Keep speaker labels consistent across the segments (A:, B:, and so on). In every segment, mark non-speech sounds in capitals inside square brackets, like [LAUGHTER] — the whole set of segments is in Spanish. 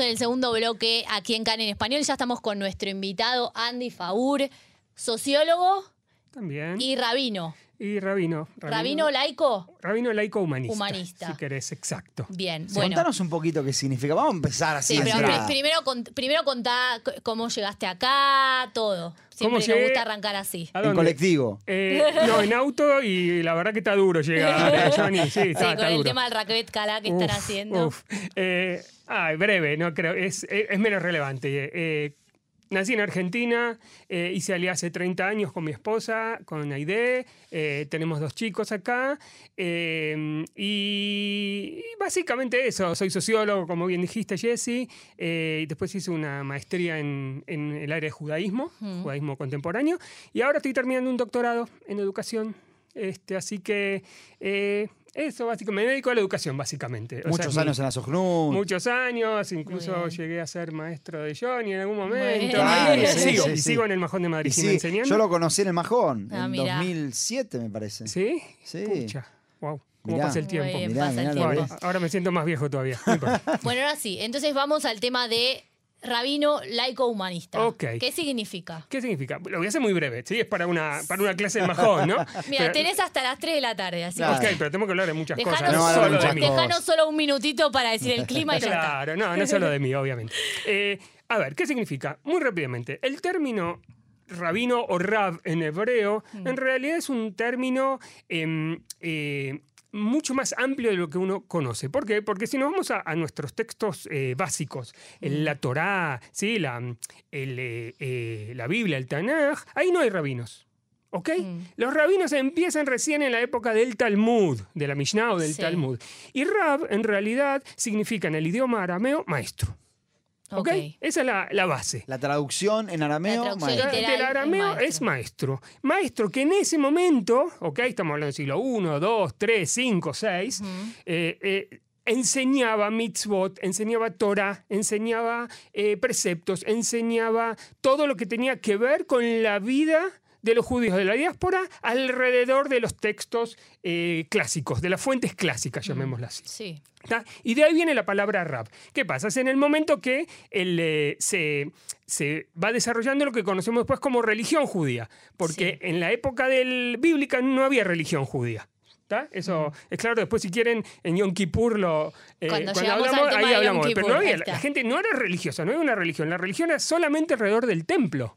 A: en el segundo bloque aquí en CAN en Español. Ya estamos con nuestro invitado Andy Faur, sociólogo
B: También.
A: y rabino.
B: Y rabino.
A: ¿Rabino laico?
B: Rabino laico humanista.
A: Humanista.
B: Si querés, exacto.
A: Bien,
C: Sí,
A: bueno.
C: Contanos un poquito qué significa. Vamos a empezar así.
A: Sí, pero primero, primero contá cómo llegaste acá, todo. Siempre nos
B: llegué?
A: gusta arrancar así.
B: ¿A
C: En colectivo.
B: Eh, no, en auto y la verdad que está duro llegar, [LAUGHS] Johnny. Sí, está,
A: Sí,
B: está
A: con el
B: duro.
A: tema del raclette calá que están haciendo.
B: uf. Eh, ay, breve, no creo, es, es, es menos relevante. Eh, nací en Argentina, eh, hice alianza hace 30 años con mi esposa, con Aide, eh, tenemos dos chicos acá, eh, y, y básicamente eso, soy sociólogo, como bien dijiste, Jesse, eh, y después hice una maestría en, en el área de judaísmo, judaísmo contemporáneo, y ahora estoy terminando un doctorado en educación, este, así que... eso, básicamente, me dedico a la educación, básicamente. O sea,
C: Muchos
B: mi-
C: años en la SOGNUD.
B: Muchos años, incluso
A: bien.
B: llegué a ser maestro de Johnny en algún momento.
C: Claro,
B: y
C: sí,
B: sigo,
C: sí,
B: y sigo en el Majón de Madrid,
C: sí,
B: enseñando.
C: yo lo conocí en el Majón,
A: Ah,
C: en
A: mirá.
C: 2007 me parece.
B: ¿Sí?
C: Sí.
B: Pucha, wow, cómo
C: Mirá.
B: pasa el tiempo.
C: Mirá,
A: pasa el tiempo.
B: Bueno, ahora me siento más viejo todavía. [LAUGHS]
A: Bueno, ahora sí. Entonces vamos al tema de rabino laico humanista.
B: Ok.
A: ¿Qué significa?
B: ¿Qué significa? Lo voy a hacer muy breve, ¿sí? Es para una, para una clase de Majón, ¿no? [LAUGHS]
A: Mira,
B: Pero-
A: tenés hasta las 3 de la tarde, así
C: Claro.
B: Ok, pero tenemos que hablar de muchas
A: Dejanos,
B: cosas.
C: No,
B: solo de mí.
A: dejanos solo un minutito para decir el clima y ya está.
B: Claro, no, no es solo de mí, obviamente. Eh, a ver, ¿qué significa? Muy rápidamente, el término rabino o rab en hebreo,
A: Mm.
B: en realidad es un término em, eh, mucho más amplio de lo que uno conoce. ¿Por qué? Porque si nos vamos a, a nuestros textos eh, básicos, el- la Torá, ¿sí? la, el, eh, eh, la Biblia, el Tanaj, ahí no hay rabinos. ¿Ok?
A: Mm.
B: Los rabinos empiezan recién en la época del Talmud, de la Mishnah o del
A: Sí.
B: Talmud. Y Rab, en realidad, significa en el idioma arameo maestro. ¿Ok?
A: Ok.
B: Esa es la, la base.
C: La traducción en arameo,
A: La traducción
C: maestro.
A: literal.
B: Del arameo
A: es
B: es maestro. Maestro que en ese momento, ¿ok? Estamos hablando del siglo 1, 2, 3, 5, 6, eh, eh, enseñaba mitzvot, enseñaba Torah, enseñaba eh, preceptos, enseñaba todo lo que tenía que ver con la vida de los judíos de la diáspora alrededor de los textos eh, clásicos, de las fuentes clásicas, llamémoslas así.
A: Sí.
B: ¿tá? Y de ahí viene la palabra rap. ¿Qué pasa? Es en el momento que el, eh, se, se va desarrollando lo que conocemos después como religión judía, porque
A: Sí.
B: en la época del bíblica no había religión judía. ¿tá? Eso es claro, después si quieren en Yom Kippur lo... eh,
A: Cuando
B: hablamos, ahí hablamos. Pero no había- la gente no era religiosa, no era una religión. La religión era solamente alrededor del templo.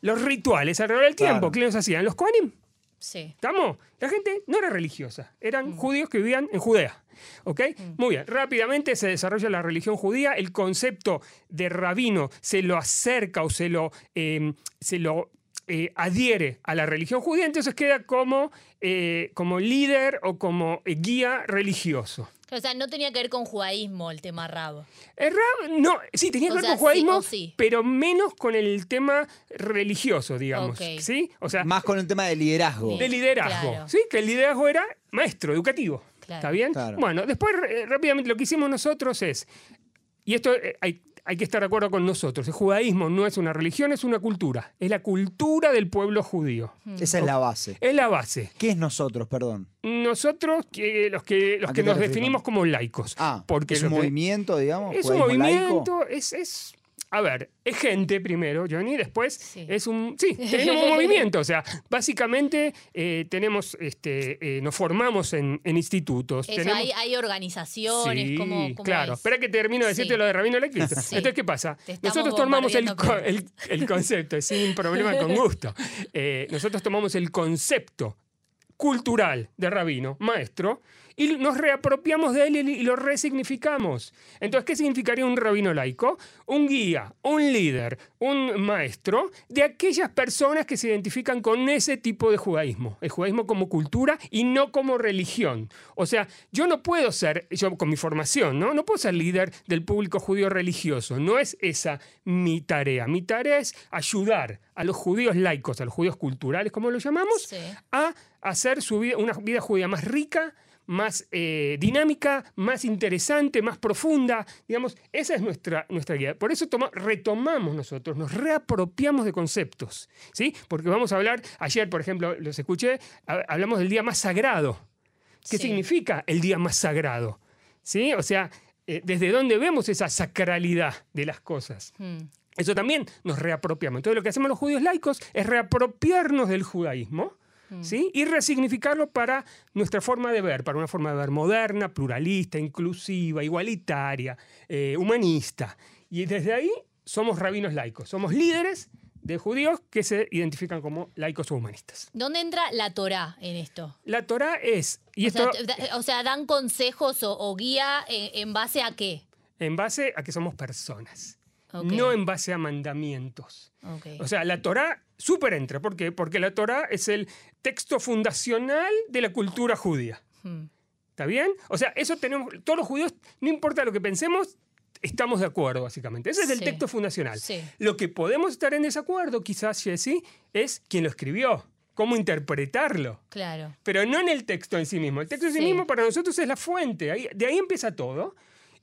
B: Los rituales alrededor del tiempo,
C: Claro.
B: ¿qué los hacían? Los Kohanim.
A: Sí.
B: ¿Estamos? La gente no era religiosa, eran judíos que vivían en Judea. ¿Ok? Muy bien, rápidamente se desarrolla la religión judía, el concepto de rabino se lo acerca o se lo, eh, se lo eh, adhiere a la religión judía, entonces queda como, eh, como líder o como eh, guía religioso.
A: O sea, no tenía que ver con judaísmo el tema rabo.
B: El rab, no, sí, tenía que
A: O
B: ver
A: sea,
B: con judaísmo,
A: sí o sí.
B: pero menos con el tema religioso, digamos. ¿Sí? O sea,
C: Más con el tema de liderazgo.
B: de liderazgo.
A: Claro.
B: ¿Sí? Que el liderazgo era maestro, educativo.
A: Claro.
B: ¿Está bien?
C: Claro.
B: Bueno, después eh, rápidamente lo que hicimos nosotros es, y esto eh, hay, hay que estar de acuerdo con nosotros, el judaísmo no es una religión, es una cultura. Es la cultura del pueblo judío.
C: Esa es la base.
B: Es la base.
C: ¿Qué es nosotros, perdón?
B: Nosotros, que- los que, los
C: ¿A
B: que nos definimos como laicos.
C: Ah,
B: porque
C: es un movimiento, digamos.
B: es un
C: laico.
B: movimiento, es, es- A ver, es gente primero, Johnny, después
A: Sí.
B: es un... Sí, [LAUGHS] tenemos un movimiento, o sea, básicamente eh, tenemos, este, eh, nos formamos en, en institutos.
A: Eso,
B: tenemos,
A: hay, hay organizaciones,
B: Sí,
A: como
B: claro.
A: es?
B: Espera que termino de decirte
A: Sí.
B: lo de Rabino Electrista. [LAUGHS] Entonces, ¿qué pasa? Nosotros tomamos el, el, el concepto, sin problema, con [LAUGHS] gusto. Eh, nosotros tomamos el concepto cultural de rabino, maestro, y nos reapropiamos de él y lo resignificamos. Entonces, ¿qué significaría un rabino laico? Un guía, un líder, un maestro de aquellas personas que se identifican con ese tipo de judaísmo. El judaísmo como cultura y no como religión. O sea, yo no puedo ser, yo con mi formación, ¿no? No puedo ser líder del público judío religioso. No es esa mi tarea. Mi tarea es ayudar a los judíos laicos, a los judíos culturales, como lo llamamos,
A: Sí.
B: a hacer su vida, una vida judía más rica, más eh, dinámica, más interesante, más profunda. Digamos, esa es nuestra, nuestra guía. Por eso toma- retomamos nosotros, nos reapropiamos de conceptos. ¿sí? Porque vamos a hablar, ayer, por ejemplo, los escuché, ha- hablamos del día más sagrado. ¿Qué
A: Sí.
B: significa el día más sagrado? ¿Sí? O sea, eh, desde dónde vemos esa sacralidad de las cosas.
A: Mm.
B: Eso también nos reapropiamos. Entonces lo que hacemos los judíos laicos es reapropiarnos del judaísmo. ¿Sí? Y resignificarlo para nuestra forma de ver, para una forma de ver moderna, pluralista, inclusiva, igualitaria, eh, humanista. Y desde ahí somos rabinos laicos, somos líderes de judíos que se identifican como laicos o humanistas.
A: ¿Dónde entra la Torá en esto?
B: La Torá es, y
A: o,
B: esto
A: sea, o sea, dan consejos o, o guía en, en base a qué.
B: en base a que somos personas,
A: Ok.
B: no en base a mandamientos.
A: Ok.
B: O sea, la Torá súper entra. ¿Por qué? Porque la Torá es el texto fundacional de la cultura judía.
A: Mm.
B: ¿Está bien? O sea, eso tenemos, todos los judíos, no importa lo que pensemos, estamos de acuerdo, básicamente. Ese es el
A: Sí.
B: texto fundacional.
A: Sí.
B: Lo que podemos estar en desacuerdo, quizás, Jesse, es quién lo escribió, cómo interpretarlo.
A: Claro.
B: Pero no en el texto en sí mismo. El texto en sí,
A: Sí.
B: mismo para nosotros es la fuente. Ahí- de ahí empieza todo.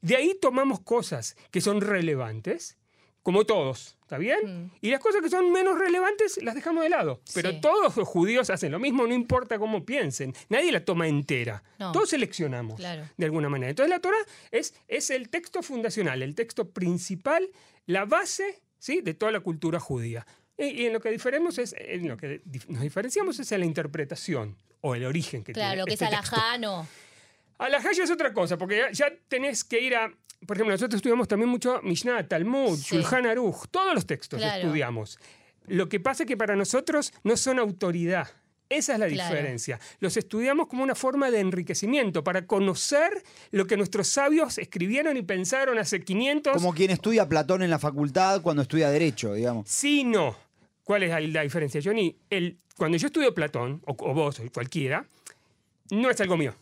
B: De ahí tomamos cosas que son relevantes, como todos, ¿está bien?
A: Mm.
B: Y las cosas que son menos relevantes las dejamos de lado. Pero
A: Sí.
B: todos los judíos hacen lo mismo, no importa cómo piensen. Nadie la toma entera.
A: No.
B: Todos seleccionamos
A: Claro.
B: de alguna manera. Entonces la Torah es, es el texto fundacional, el texto principal, la base ¿sí? de toda la cultura judía. Y, y en lo que diferemos es, en lo que nos diferenciamos es en la interpretación o el origen que
A: Claro,
B: tiene
A: lo que
B: este
A: es
B: texto.
A: Alajá, no.
B: Alajá ya es otra cosa, porque ya, ya tenés que ir a. Por ejemplo, nosotros estudiamos también mucho Mishnah, Talmud,
A: Sí.
B: Shulchan Aruch, todos los textos
A: Claro.
B: estudiamos. Lo que pasa es que para nosotros no son autoridad. Esa es la
A: Claro.
B: diferencia. Los estudiamos como una forma de enriquecimiento, para conocer lo que nuestros sabios escribieron y pensaron hace 500.
C: Como quien estudia Platón en la facultad cuando estudia Derecho, digamos.
B: Sí, no. ¿Cuál es la diferencia, Johnny? El, cuando yo estudio Platón, o, o vos, o cualquiera, no es algo mío.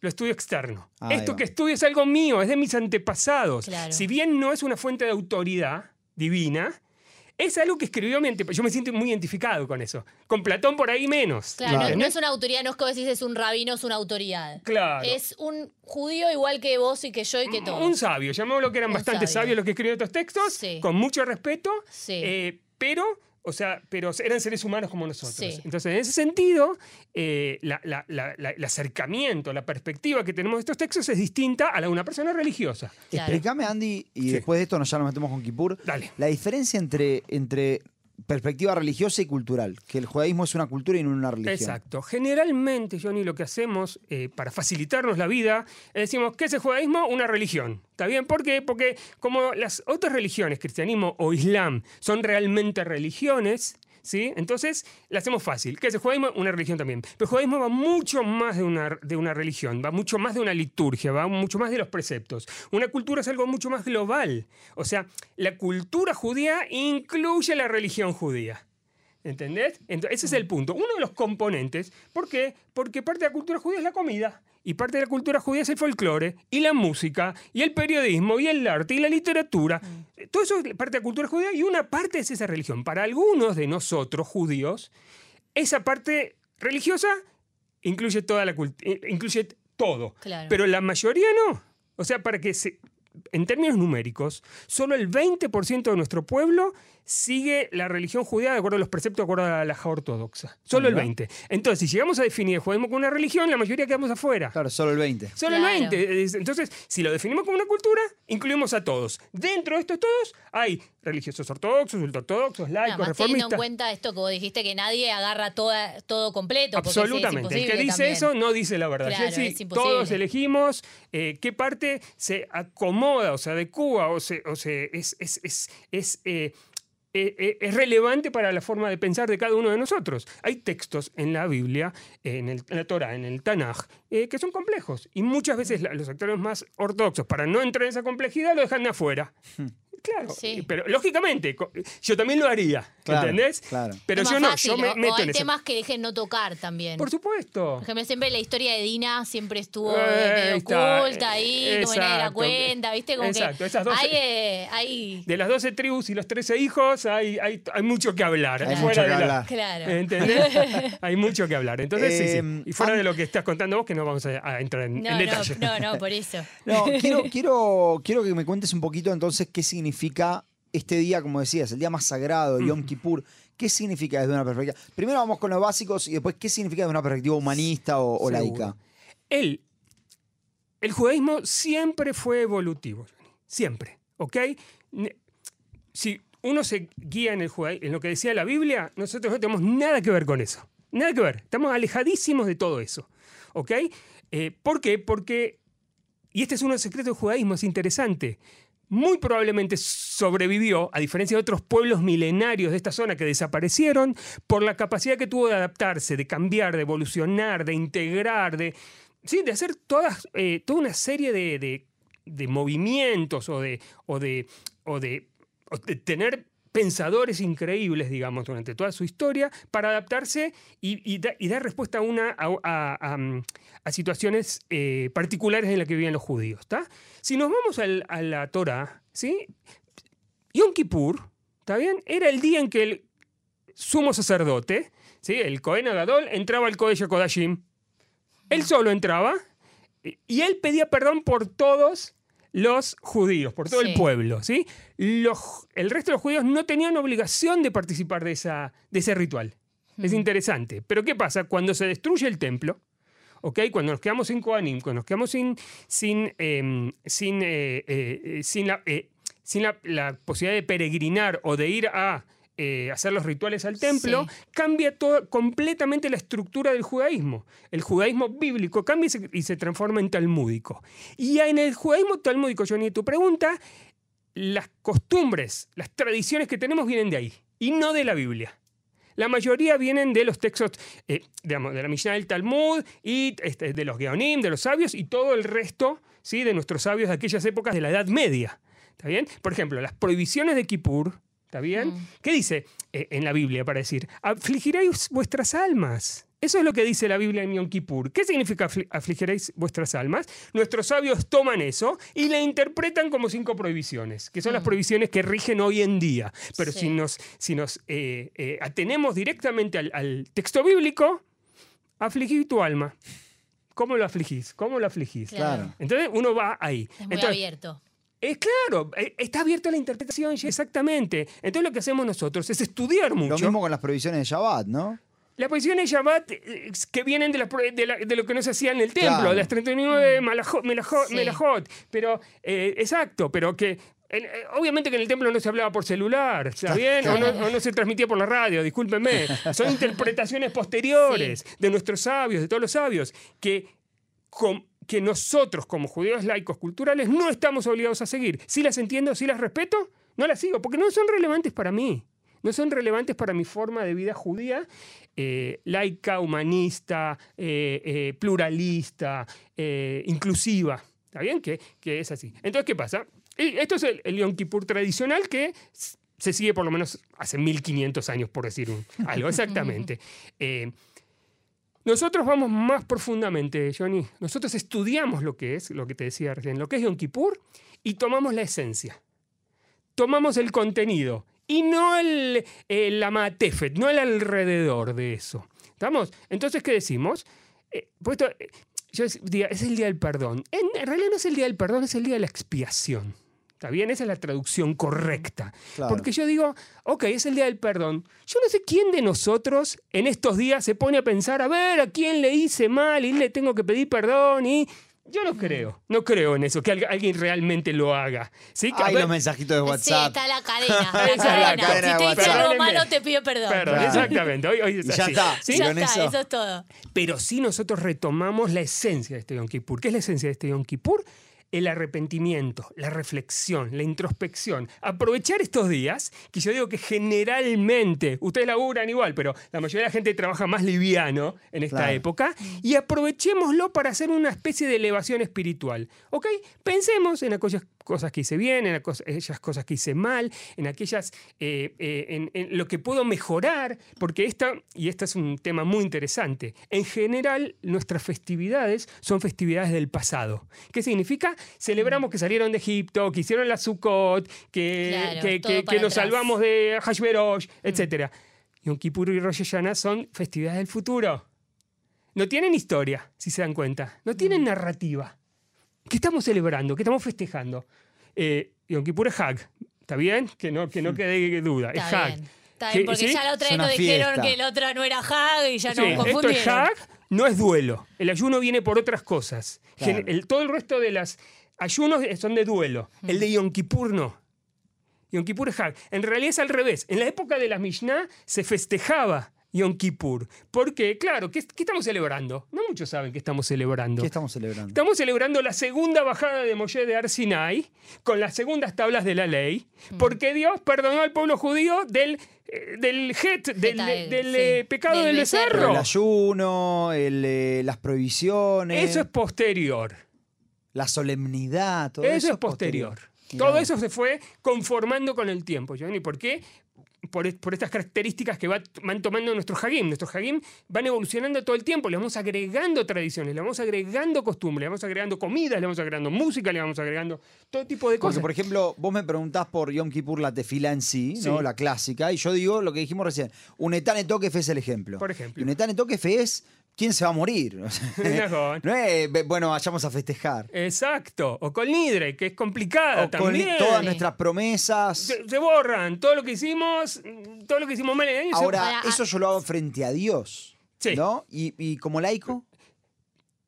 B: Lo estudio externo. Esto que estudio es algo mío, es de mis antepasados.
A: Claro.
B: Si bien no es una fuente de autoridad divina, es algo que escribió mi antepasado. Yo me siento muy identificado con eso. Con Platón por ahí menos.
A: Claro, no- es una autoridad, no es como decís, es un rabino, es una autoridad.
B: Claro.
A: Es un judío igual que vos y que yo y que todos.
B: Un sabio, llamémoslo que eran
A: Un
B: bastante
A: sabio.
B: sabios los que escribieron estos textos,
A: Sí.
B: con mucho respeto,
A: Sí.
B: eh, pero, o sea, pero eran seres humanos como nosotros.
A: Sí.
B: Entonces, en ese sentido, eh, la- la- la- la- el acercamiento, la perspectiva que tenemos de estos textos es distinta a la de una persona religiosa.
A: Claro.
C: Explícame, Andy, y
B: Sí.
C: después de esto nos ya nos metemos con Kippur.
B: Dale.
C: La diferencia entre, entre perspectiva religiosa y cultural. Que el judaísmo es una cultura y no una religión.
B: Exacto. Generalmente, Johnny, lo que hacemos eh, para facilitarnos la vida, es decimos, ¿qué es el judaísmo? Una religión. ¿Está bien? ¿Por qué? Porque como las otras religiones, cristianismo o islam, son realmente religiones, ¿sí? Entonces, la hacemos fácil. ¿Qué es el judaísmo? Una religión también. Pero el judaísmo va mucho más de una, de una religión, va mucho más de una liturgia, va mucho más de los preceptos. Una cultura es algo mucho más global. O sea, la cultura judía incluye la religión judía. ¿Entendés? Entonces, ese es el punto. Uno de los componentes. ¿Por qué? Porque parte de la cultura judía es la comida. Y parte de la cultura judía es el folclore, y la música, y el periodismo, y el arte, y la literatura. Todo eso es parte de la cultura judía y una parte es esa religión. Para algunos de nosotros, judíos, esa parte religiosa incluye toda la eh, incluye todo.
A: Claro.
B: Pero la mayoría no. O sea, para que se, en términos numéricos, solo el 20% de nuestro pueblo sigue la religión judía de acuerdo a los preceptos, de acuerdo a la laja ortodoxa. Solo el
C: Mira.
B: 20. Entonces, si llegamos a definir el judaísmo como una religión, la mayoría quedamos afuera.
C: Claro, solo el 20.
B: Solo
A: Claro.
B: el 20. Es- Entonces, si lo definimos como una cultura, incluimos a todos. Dentro de estos todos hay religiosos ortodoxos, ultraortodoxos, laicos,
A: Además, teniendo en
B: reformistas.
A: cuenta esto que vos dijiste, que nadie agarra toda, todo completo. es
B: Absolutamente. el que dice
A: también.
B: eso no dice la verdad.
A: Claro, es imposible.
B: todos elegimos eh, qué parte se acomoda o se adecua o se, o se es, es, es, es, eh, eh, eh, es relevante para la forma de pensar de cada uno de nosotros. Hay textos en la Biblia, en, el, en la Torah, en el Tanaj, eh, que son complejos. Y muchas veces la- los actores más ortodoxos, para no entrar en esa complejidad, lo dejan de afuera. Claro,
A: Sí.
B: pero lógicamente, yo también lo haría,
C: Claro,
B: ¿entendés?
C: claro.
B: Pero yo no,
A: fácil,
B: yo me
A: o-
B: meto
A: o hay
B: en ese...
A: temas que dejen no tocar también.
B: Por supuesto.
A: Por ejemplo, siempre la historia de Dina siempre estuvo
B: Eh,
A: eh, medio
B: ahí está,
A: oculta ahí, como nadie la
B: exacto.
A: cuenta, ¿viste? Como
B: Exacto,
A: que
B: esas dos-
A: hay, eh, hay-
B: De las 12 tribus y los 13 hijos hay, hay, hay mucho que hablar.
C: Hay
B: fuera
C: mucho que
B: la-
C: hablar.
A: Claro.
B: ¿Entendés? [LAUGHS] hay mucho que hablar. Entonces, sí, sí.
C: Eh,
B: Y fuera de lo que estás contando vos, que no vamos a, a entrar en,
A: No,
B: en
A: no,
B: detalle.
A: no, no, por eso.
C: No, quiero, [LAUGHS] quiero, quiero que me cuentes un poquito entonces qué significa este día, como decías, el día más sagrado, Yom Kippur. ¿Qué significa desde una perspectiva? Primero vamos con los básicos y después qué significa desde una perspectiva humanista o, o laica.
B: El, el judaísmo siempre fue evolutivo, siempre, ¿ok? Si uno se guía en, el judaí- en lo que decía la Biblia, nosotros no tenemos nada que ver con eso. Nada que ver. Estamos alejadísimos de todo eso. ¿Ok? Eh, ¿Por qué? Porque, y este es uno de los secretos del judaísmo, es interesante, muy probablemente sobrevivió, a diferencia de otros pueblos milenarios de esta zona que desaparecieron, por la capacidad que tuvo de adaptarse, de cambiar, de evolucionar, de integrar, de, sí, de hacer todas, eh, toda una serie de, de- movimientos o de, o o de tener pensadores increíbles, digamos, durante toda su historia, para adaptarse y, y da- y dar respuesta a, una, a, a situaciones eh, particulares en las que vivían los judíos. Si nos vamos a la Torah, ¿sí? Yom Kippur, ¿está bien? Era el día en que el sumo sacerdote, ¿sí? el Cohen Agadol, entraba al Kodesh Kodashim. Él solo entraba y él pedía perdón por todos los judíos, por todo
A: Sí.
B: el pueblo. ¿sí? Los- el resto de los judíos no tenían obligación de participar de, esa, de ese ritual. Es interesante. Pero ¿qué pasa? Cuando se destruye el templo, ¿ok? Cuando nos quedamos sin Kohanim, cuando nos quedamos sin, sin, em, sin, eh, eh, eh, sin, la, sin la, la posibilidad de peregrinar o de ir a eh, hacer los rituales al templo,
A: Sí.
B: cambia todo, completamente la estructura del judaísmo. El judaísmo bíblico cambia y se, y se transforma en talmúdico. Y en el judaísmo talmúdico, Johnny, tu pregunta, las costumbres, las tradiciones que tenemos vienen de ahí y no de la Biblia. La mayoría vienen de los textos, eh, digamos, de la Mishnah del Talmud y este, de los Geonim, de los sabios y todo el resto ¿sí? de nuestros sabios de aquellas épocas de la Edad Media. ¿Está bien? Por ejemplo, las prohibiciones de Kippur, ¿está bien?
A: Mm.
B: ¿Qué dice eh, en la Biblia para decir? Afligiréis vuestras almas. Eso es lo que dice la Biblia en Yom Kippur. ¿Qué significa afli- afligiréis vuestras almas? Nuestros sabios toman eso y la interpretan como cinco prohibiciones, que son las prohibiciones que rigen hoy en día. Pero
A: Sí.
B: si nos, si nos eh, eh, atenemos directamente al, al texto bíblico, afligid tu alma. ¿Cómo lo afligís? ¿Cómo lo afligís?
C: Claro.
B: Entonces uno va ahí.
A: Es muy
B: Entonces,
A: abierto.
B: Es claro, eh, está abierta la interpretación, ya, exactamente. Entonces lo que hacemos nosotros es estudiar mucho.
C: Lo mismo con las provisiones de Shabbat, ¿no?
B: Las posiciones Shabbat eh, que vienen de, de, la- de lo que no se hacía en el templo,
C: Claro.
B: de las 39 malajot, melajot,
A: Sí.
B: melajot. Pero, eh, exacto, pero que. en- eh, obviamente que en el templo no se hablaba por celular, ¿está bien? O no, o no se transmitía por la radio, discúlpenme. Son [LAUGHS] interpretaciones posteriores de nuestros sabios, de todos los sabios, que, que nosotros como judíos laicos culturales no estamos obligados a seguir. Si las entiendo, si las respeto, no las sigo, porque no son relevantes para mí. No son relevantes para mi forma de vida judía, eh, laica, humanista, eh, eh, pluralista, inclusiva. ¿Está bien? Que, que es así. Entonces, ¿qué pasa? Y Esto es el, el Yom Kippur tradicional que se sigue por lo menos hace 1500 años, por decir un- algo, [LAUGHS] exactamente. Nosotros vamos más profundamente, Johnny. Nosotros estudiamos lo que es, lo que te decía recién, lo que es Yom Kippur y tomamos la esencia. Tomamos el contenido y no el, el amatefet, no el alrededor de eso. ¿Estamos? Entonces, ¿qué decimos? Eh, pues esto, eh, yo diga, es el día del perdón. En, en realidad no es el día del perdón, es el día de la expiación. ¿Está bien? Esa es la traducción correcta.
C: Claro.
B: Porque yo digo, ok, es el día del perdón. Yo no sé quién de nosotros en estos días se pone a pensar, a ver, a quién le hice mal y le tengo que pedir perdón y... Yo no creo, no creo en eso, que al- alguien realmente lo haga. ¿Sí? Que, ver,
C: los mensajitos de
A: Sí,
C: WhatsApp.
A: está la cadena. [LAUGHS] La cadena. Si te hice algo malo, te pido perdón.
B: Perdón,
C: Claro.
B: exactamente. Hoy, hoy es
C: Y ya está.
B: ¿Sí?
A: Ya está,
C: eso-
A: eso es todo.
B: Pero sí nosotros retomamos la esencia de este Yom Kippur. ¿Qué es la esencia de este Yom Kippur? El arrepentimiento, la reflexión, la introspección. Aprovechar estos días, que yo digo que generalmente, ustedes laburan igual, pero la mayoría de la gente trabaja más liviano en esta
C: Claro.
B: época, y aprovechémoslo para hacer una especie de elevación espiritual. ¿Ok? Pensemos en aquellas cosas que hice bien, en aquellas aquellas cosas que hice mal, en aquellas, eh, eh, en, en lo que puedo mejorar, porque esta, y este es un tema muy interesante, en general nuestras festividades son festividades del pasado. ¿Qué significa? Celebramos que salieron de Egipto, que hicieron la Sukkot, que,
A: Claro,
B: que, que- que nos salvamos de Hashverosh, etc. Yom Kippur y Rosh Hashanah son festividades del futuro. No tienen historia, si se dan cuenta. No tienen narrativa. ¿Qué estamos celebrando? ¿Qué estamos festejando? Eh, Yom Kippur es Hag. ¿Está bien? Que no, que no quede duda.
A: Está
B: es Hag.
A: bien. Está
B: ¿Qué-
A: bien, porque
B: sí?
A: ya la otra vez nos dijeron que la otra no era Hag y ya
B: Sí,
A: nos
B: esto
A: confundieron.
B: es Hag no es duelo. El ayuno viene por otras cosas.
C: Claro.
B: El- todo el resto de los ayunos son de duelo. El de Yom Kippur no. Yom Kippur es. En realidad es al revés. En la época de la Mishnah se festejaba Yom Kippur. Porque, claro, ¿qué, qué estamos celebrando? No muchos saben qué estamos celebrando.
C: ¿Qué estamos celebrando?
B: Estamos celebrando la segunda bajada de Moshe de Arsinai con las segundas tablas de la ley, porque Dios perdonó al pueblo judío del, eh, del het, del,
A: sí.
B: eh, pecado
A: Del
B: del
A: becerro.
B: becerro.
C: El ayuno, el, eh, las prohibiciones,
B: Eso es posterior.
C: la solemnidad, todo
B: eso,
C: eso,
B: es posterior.
C: Mirá
B: Todo eso se fue conformando con el tiempo, Giovanni. ¿Por qué? Por, es- por estas características que va- van tomando nuestros hagim. Nuestros hagim van evolucionando todo el tiempo. Le vamos agregando tradiciones, le vamos agregando costumbres, le vamos agregando comida, le vamos agregando música, le vamos agregando todo tipo de
C: Porque,
B: cosas.
C: por ejemplo, vos me preguntás por Yom Kippur la tefila en sí, ¿no? La clásica, y yo digo lo que dijimos recién. Un etane toquef es el ejemplo.
B: Por ejemplo.
C: Y un etane toquef es quién se va a morir. [LAUGHS] No es, bueno, vayamos a festejar.
B: Exacto. O con Nidre, que es complicada
C: O con
B: también.
C: todas
A: Sí.
C: nuestras promesas.
B: se, se borran. Todo lo que hicimos, todo lo que hicimos mal en el año se-
C: Ahora,
A: Ahora,
C: eso yo lo hago frente a Dios.
B: Sí.
C: ¿No? Y, y como laico,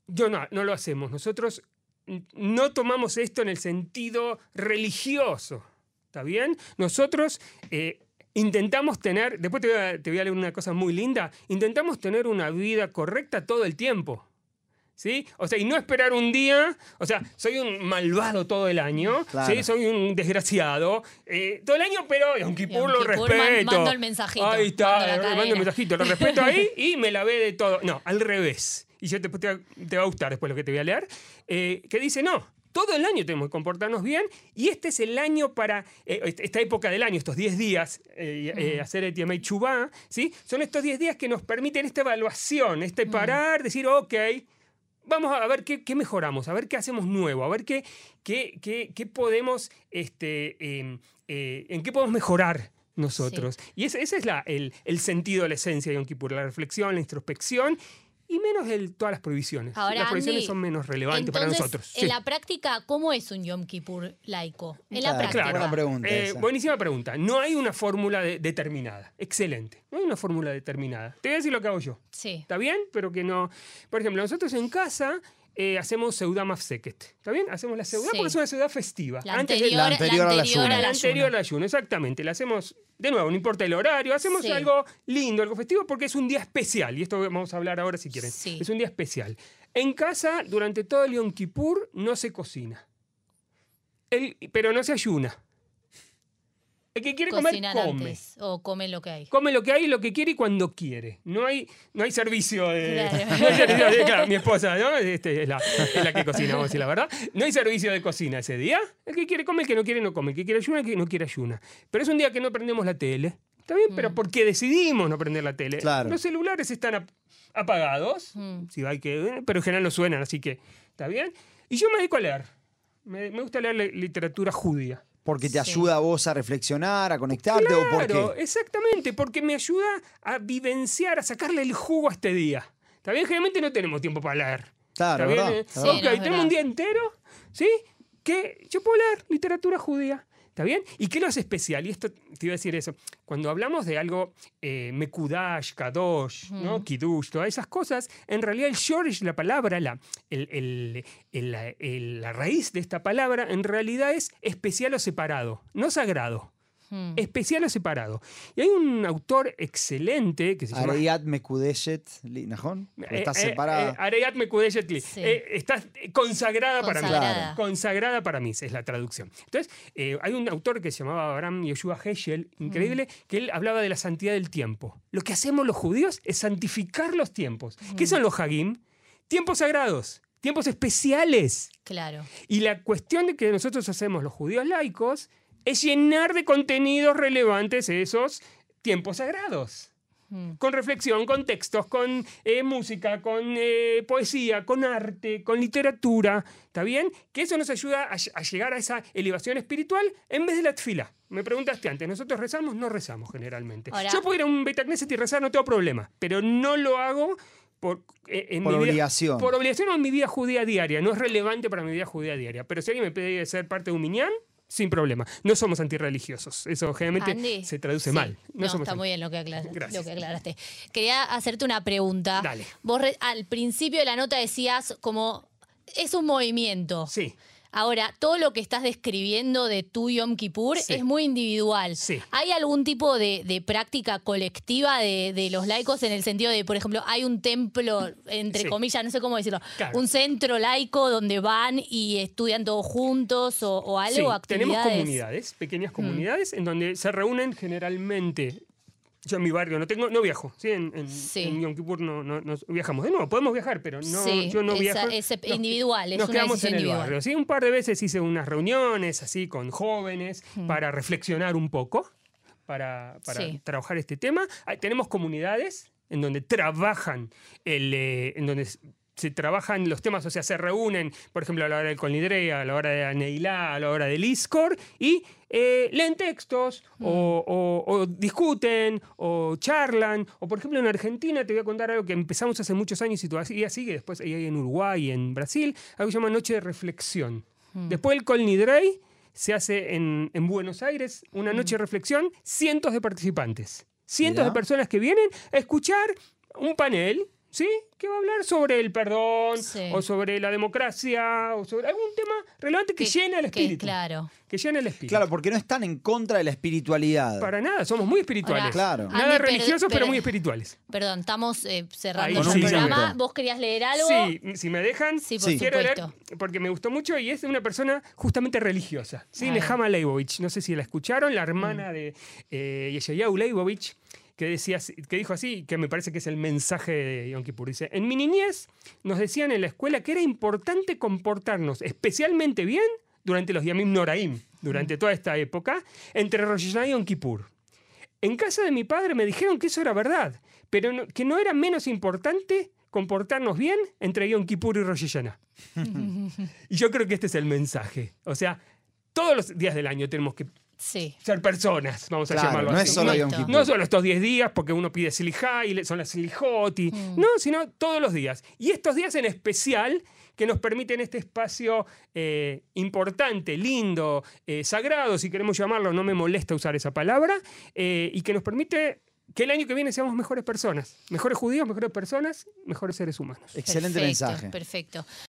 B: Yo no, no lo hacemos. Nosotros no tomamos esto en el sentido religioso. ¿Está bien? Nosotros eh, intentamos tener, después te voy, a, te voy a leer una cosa muy linda, intentamos tener una vida correcta todo el tiempo. ¿Sí? O sea, y no esperar un día, o sea, soy un malvado todo el año,
C: Claro.
B: ¿sí? soy un desgraciado eh, todo el año, pero Yom Kippur lo
A: Kippur, man-
B: respeto.
A: mando el mensajito,
B: Ahí está,
A: mando la
B: mando el mensajito, lo respeto ahí [LAUGHS] y me la ve de todo. No, al revés. Y yo te, te va a gustar después lo que te voy a leer. eh, que dice, no, todo el año tenemos que comportarnos bien y este es el año para, eh, est- esta época del año, estos 10 días, eh, eh, hacer el Tiamei Chubá, ¿sí? Son estos 10 días que nos permiten esta evaluación, este parar, decir, ok, vamos a ver qué, qué mejoramos, a ver qué hacemos nuevo, a ver qué, qué, qué- qué podemos, este, eh, en qué podemos mejorar nosotros. Y ese, ese es la, el, el sentido, la esencia de Yom Kippur, la reflexión, la introspección y menos el, todas las prohibiciones.
A: Ahora,
B: las prohibiciones
A: Andy,
B: son menos relevantes para nosotros.
A: En
B: Sí.
A: la práctica, ¿cómo es un Yom Kippur laico? En la
C: Claro,
A: práctica.
C: buena pregunta
B: Eh, buenísima pregunta. No hay una fórmula de- determinada. Excelente. No hay una fórmula determinada. Te voy a decir lo que hago yo.
A: Sí.
B: ¿Está bien? Pero que no. Por ejemplo, nosotros en casa eh, hacemos Seudá Mafseket. ¿Está bien? Hacemos la Seudá
A: Sí.
B: porque es una Seudá festiva.
A: La
B: Antes de-
A: anterior,
C: la anterior al ayuno.
A: al
B: la anterior al ayuno, exactamente. La hacemos, de nuevo, no importa el horario, hacemos
A: Sí.
B: algo lindo, algo festivo, porque es un día especial. Y esto vamos a hablar ahora si quieren.
A: Sí.
B: Es un día especial. En casa, durante todo el Yom Kippur, no se cocina. El- pero no se ayuna. El que quiere comer,
A: Cocinan
B: come.
A: antes o comen lo que hay.
B: Come lo que hay, lo que quiere y cuando quiere. No hay, no hay servicio de.
A: Claro. [LAUGHS]
B: no hay servicio de- claro, mi esposa, ¿no? Este, es, la, es la que cocina, vamos a decir la verdad. No hay servicio de cocina ese día. El que quiere come, el que no quiere no come. El que quiere ayuna, el que no quiere ayuna. Pero es un día que no prendemos la tele. ¿Está bien?
A: Mm.
B: Pero porque decidimos no prender la tele.
C: Claro.
B: Los celulares están ap- apagados.
A: Mm.
B: Si hay que, pero en general no suenan, así que. ¿Está bien? Y yo me dedico a leer. Me, me gusta leer li- literatura judía.
C: Porque te
A: Sí.
C: ayuda a vos a reflexionar, a conectarte o por
B: Claro,
C: qué.
B: exactamente, porque me ayuda a vivenciar, a sacarle el jugo a este día. ¿Está bien? Generalmente no tenemos tiempo para leer.
C: Claro,
B: ¿Está bien?
C: ¿verdad?
B: Eh,
A: Sí,
B: ok,
A: no,
B: tenemos
A: verdad.
B: un día entero, ¿sí? Que yo puedo leer literatura judía. ¿Está bien? ¿Y qué lo hace especial? Y esto te iba a decir eso. Cuando hablamos de algo eh, Mekudash, Kadosh, ¿no? Kiddush, todas esas cosas, en realidad el Shorish, la palabra, la, el- el- el- la- el- la raíz de esta palabra, en realidad es especial o separado, no sagrado
A: Mm.
B: especial o separado. Y hay un autor excelente que se llama...
C: Areyat Mekudeshet Li- Najón.
B: Eh,
C: Está
B: eh,
C: separada.
B: eh, Areyat Mekudeshet Li.
A: Sí.
B: Eh, está consagrada, para mí.
A: Consagrada.
B: Consagrada para mí, es la traducción. Entonces, eh, hay un autor que se llamaba Abraham Yoshua Heschel, increíble, que él hablaba de la santidad del tiempo. Lo que hacemos los judíos es santificar los tiempos. ¿Qué son los Hagim? Tiempos sagrados, tiempos especiales.
A: Claro.
B: Y la cuestión de que nosotros hacemos los judíos laicos es llenar de contenidos relevantes esos tiempos sagrados.
A: Mm.
B: Con reflexión, con textos, con eh, música, con eh, poesía, con arte, con literatura. ¿Está bien? Que eso nos ayuda a, ll- a llegar a esa elevación espiritual en vez de la tfila. Me preguntaste antes, ¿nosotros rezamos? No rezamos generalmente. Yo puedo ir a un Betacneset y rezar, no tengo problema. Pero no lo hago por, eh, en
C: Por
B: mi vida-
C: obligación.
B: por obligación o en mi vida judía diaria. No es relevante para mi vida judía diaria. Pero si alguien me pide ser parte de un miñán, sin problema. No somos antirreligiosos. Eso generalmente
A: Andy,
B: se traduce
A: sí.
B: mal.
A: No,
B: somos
A: está muy bien lo que, lo aclaraste. Quería hacerte una pregunta.
B: Dale.
A: Vos al principio de la nota decías como es un movimiento.
B: Sí.
A: Ahora, todo lo que estás describiendo de tu Yom Kippur
B: Sí.
A: es muy individual.
B: Sí.
A: ¿Hay algún tipo de, de práctica colectiva de, de los laicos en el sentido de, por ejemplo, hay un templo, entre
B: Sí.
A: comillas, no sé cómo decirlo,
B: Claro.
A: un centro laico donde van y estudian todos juntos o, o algo,
B: tenemos comunidades, pequeñas comunidades, en donde se reúnen generalmente. Yo en mi barrio no tengo, no viajo, ¿sí? En, en,
A: Sí.
B: en Yom Kippur no, no- no viajamos. De nuevo, podemos viajar, pero no,
A: Sí,
B: yo no
A: esa-
B: viajo.
A: es
B: Nos-
A: individual, es
B: nos
A: una
B: quedamos en el
A: individual.
B: barrio. ¿sí? Un par de veces hice unas reuniones así con jóvenes para reflexionar un poco, para, para
A: Sí.
B: trabajar este tema. Hay- tenemos comunidades en donde trabajan el, eh, en donde se trabajan los temas, o sea, se reúnen, por ejemplo, a la hora del Colnidrea, a la hora de la Neilá, a la hora del Iscor, y eh, leen textos, o, o- o discuten, o charlan, o por ejemplo en Argentina, te voy a contar algo que empezamos hace muchos años y todavía sigue, después hay en Uruguay y en Brasil, algo que se llama Noche de Reflexión. Después del Colnidrey se hace en, en Buenos Aires una noche de reflexión, cientos de participantes, cientos
C: Mirá.
B: de personas que vienen a escuchar un panel, ¿sí? Que va a hablar sobre el perdón,
A: Sí.
B: o sobre la democracia, o sobre algún tema relevante que, llena el
A: que-
B: espíritu.
A: claro.
B: Que llena el espíritu.
C: Claro, porque no están en contra de la espiritualidad.
B: Para nada, somos muy espirituales.
A: Ahora,
C: Claro.
B: Nada
A: Andy,
B: religiosos, pero
A: per-
B: muy espirituales.
A: Perdón, estamos eh, cerrando
B: Ahí,
A: el
C: un
A: programa. ¿Vos querías leer algo?
B: Sí, si me dejan,
A: Sí, por
C: Sí.
B: quiero leer porque me gustó mucho y es una persona justamente religiosa. ¿sí? Nehama Leibovich, no sé si la escucharon, la
A: Mm.
B: hermana de eh, Yeshayahu Leibovich, que, decía, que dijo así, que me parece que es el mensaje de Yom Kippur. Dice, en mi niñez nos decían en la escuela que era importante comportarnos especialmente bien durante los Yamim Noraim, durante toda esta época, entre Rosh Hashanah y Yom Kippur. En casa de mi padre me dijeron que eso era verdad, pero no- que no era menos importante comportarnos bien entre Yom Kippur y Rosh Hashanah. [LAUGHS] y yo creo que este es el mensaje. O sea, todos los días del año tenemos que
A: Sí.
B: ser personas, vamos a
C: Claro,
B: llamarlo
C: no
B: así.
C: es solo Yom
A: Supuesto.
C: Kippur.
B: No solo estos 10 días, porque uno pide Silihá y son las Silihot, y-
A: Mm.
B: no, sino todos los días. Y estos días en especial que nos permiten este espacio eh, importante, lindo, eh, sagrado, si queremos llamarlo, no me molesta usar esa palabra, eh, y que nos permite que el año que viene seamos mejores personas, mejores judíos, mejores personas, mejores seres humanos.
C: Excelente
A: Perfecto,
C: mensaje.
A: Perfecto.